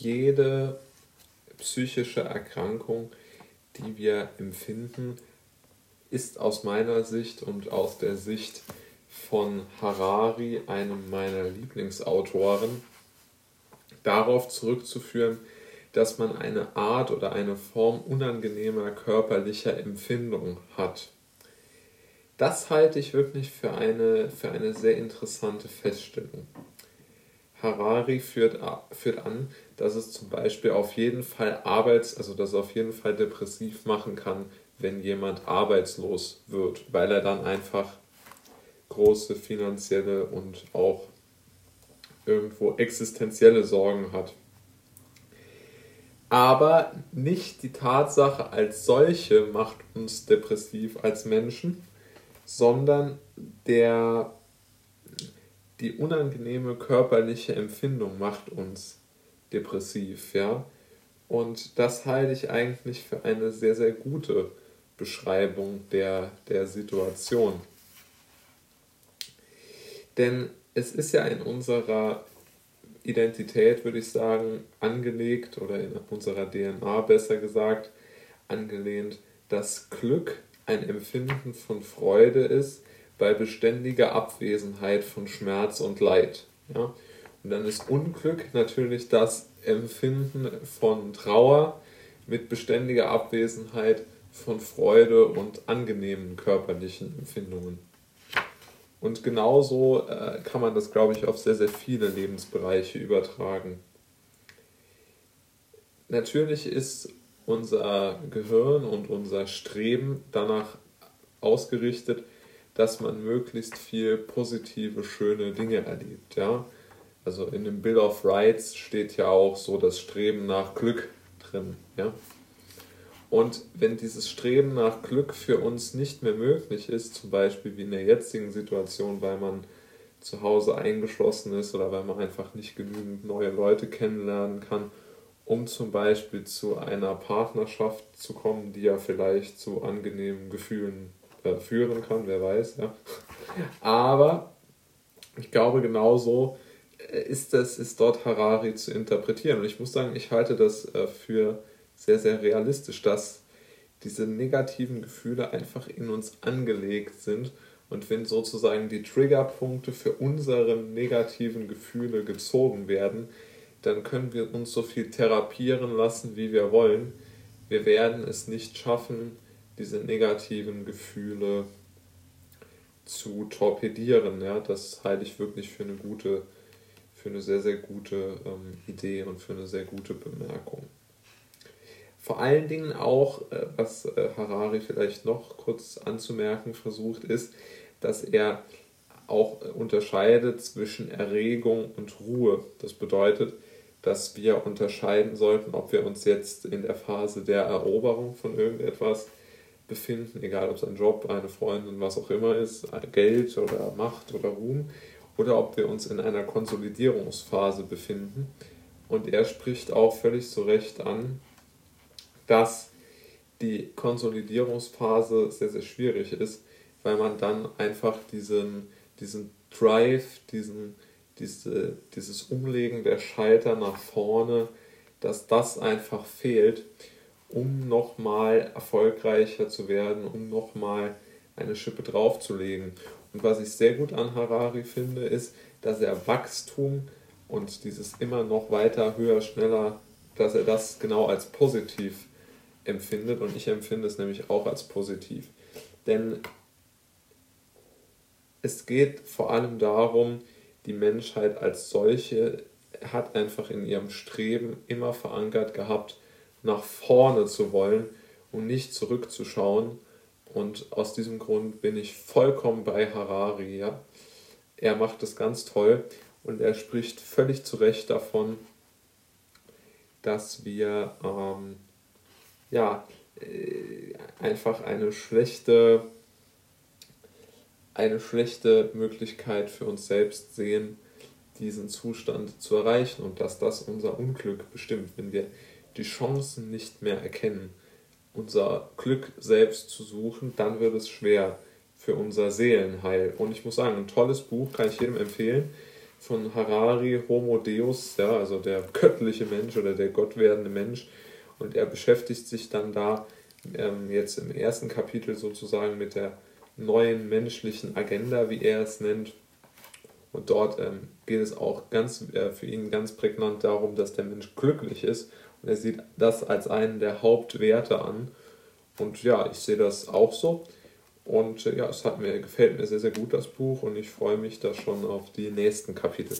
jede psychische Erkrankung, die wir empfinden, ist aus meiner Sicht und aus der Sicht von Harari, einem meiner Lieblingsautoren, darauf zurückzuführen, dass man eine Art oder eine Form unangenehmer körperlicher Empfindung hat. Das halte ich wirklich für eine, für eine sehr interessante Feststellung. Harari führt, führt an, dass es zum Beispiel auf jeden Fall arbeits, also dass es auf jeden Fall depressiv machen kann, wenn jemand arbeitslos wird, weil er dann einfach große finanzielle und auch irgendwo existenzielle Sorgen hat. Aber nicht die Tatsache als solche macht uns depressiv als Menschen, sondern der, die unangenehme körperliche Empfindung macht uns depressiv, ja. Und das halte ich eigentlich für eine sehr, sehr gute Beschreibung der, der Situation. Denn es ist ja in unserer Identität, würde ich sagen, angelegt oder in unserer DNA besser gesagt, angelehnt, dass Glück ein Empfinden von Freude ist bei beständiger Abwesenheit von Schmerz und Leid. Ja? Und dann ist Unglück natürlich das Empfinden von Trauer mit beständiger Abwesenheit von Freude und angenehmen körperlichen Empfindungen. Und genauso äh, kann man das, glaube ich, auf sehr, sehr viele Lebensbereiche übertragen. Natürlich ist unser Gehirn und unser Streben danach ausgerichtet, dass man möglichst viel positive, schöne Dinge erlebt. Ja? Also in dem Bill of Rights steht ja auch so das Streben nach Glück drin. Ja? Und wenn dieses Streben nach Glück für uns nicht mehr möglich ist, zum Beispiel wie in der jetzigen Situation, weil man zu Hause eingeschlossen ist oder weil man einfach nicht genügend neue Leute kennenlernen kann, um zum Beispiel zu einer Partnerschaft zu kommen, die ja vielleicht zu angenehmen Gefühlen führen kann, wer weiß, ja. Aber ich glaube, genauso äh, ist das, ist dort Harari zu interpretieren. Und ich muss sagen, ich halte das äh, für sehr, sehr realistisch, dass diese negativen Gefühle einfach in uns angelegt sind. Und wenn sozusagen die Triggerpunkte für unsere negativen Gefühle gezogen werden, dann können wir uns so viel therapieren lassen, wie wir wollen. Wir werden es nicht schaffen, diese negativen Gefühle zu torpedieren. Ja? Das halte ich wirklich für eine gute, für eine sehr, sehr gute ähm, Idee und für eine sehr gute Bemerkung. Vor allen Dingen auch, äh, was äh, Harari vielleicht noch kurz anzumerken versucht, ist, dass er auch äh, unterscheidet zwischen Erregung und Ruhe. Das bedeutet, dass wir unterscheiden sollten, ob wir uns jetzt in der Phase der Eroberung von irgendetwas befinden, egal ob es ein Job, eine Freundin, was auch immer ist, Geld oder Macht oder Ruhm, oder ob wir uns in einer Konsolidierungsphase befinden. Und er spricht auch völlig zu Recht an, dass die Konsolidierungsphase sehr, sehr schwierig ist, weil man dann einfach diesen, diesen Drive, diesen, diese, dieses Umlegen der Schalter nach vorne, dass das einfach fehlt, um nochmal erfolgreicher zu werden, um nochmal eine Schippe draufzulegen. Und was ich sehr gut an Harari finde, ist, dass er Wachstum und dieses immer noch weiter, höher, schneller, dass er das genau als positiv empfindet und ich empfinde es nämlich auch als positiv. Denn es geht vor allem darum, die Menschheit als solche hat einfach in ihrem Streben immer verankert gehabt, nach vorne zu wollen und nicht zurückzuschauen. Und aus diesem Grund bin ich vollkommen bei Harari. Ja? Er macht es ganz toll und er spricht völlig zu Recht davon, dass wir ähm, ja, äh, einfach eine schlechte, eine schlechte Möglichkeit für uns selbst sehen, diesen Zustand zu erreichen und dass das unser Unglück bestimmt, wenn wir die Chancen nicht mehr erkennen, unser Glück selbst zu suchen, dann wird es schwer für unser Seelenheil. Und ich muss sagen, ein tolles Buch kann ich jedem empfehlen. von Harari, Homo Deus, ja, also der göttliche Mensch oder der gottwerdende Mensch. Und er beschäftigt sich dann da ähm, jetzt im ersten Kapitel sozusagen mit der neuen menschlichen Agenda, wie er es nennt. Und dort ähm, geht es auch ganz äh, für ihn ganz prägnant darum, dass der Mensch glücklich ist. Und er sieht das als einen der Hauptwerte an. Und ja, ich sehe das auch so. Und äh, ja, es hat mir, gefällt mir sehr, sehr gut, das Buch. Und ich freue mich da schon auf die nächsten Kapitel.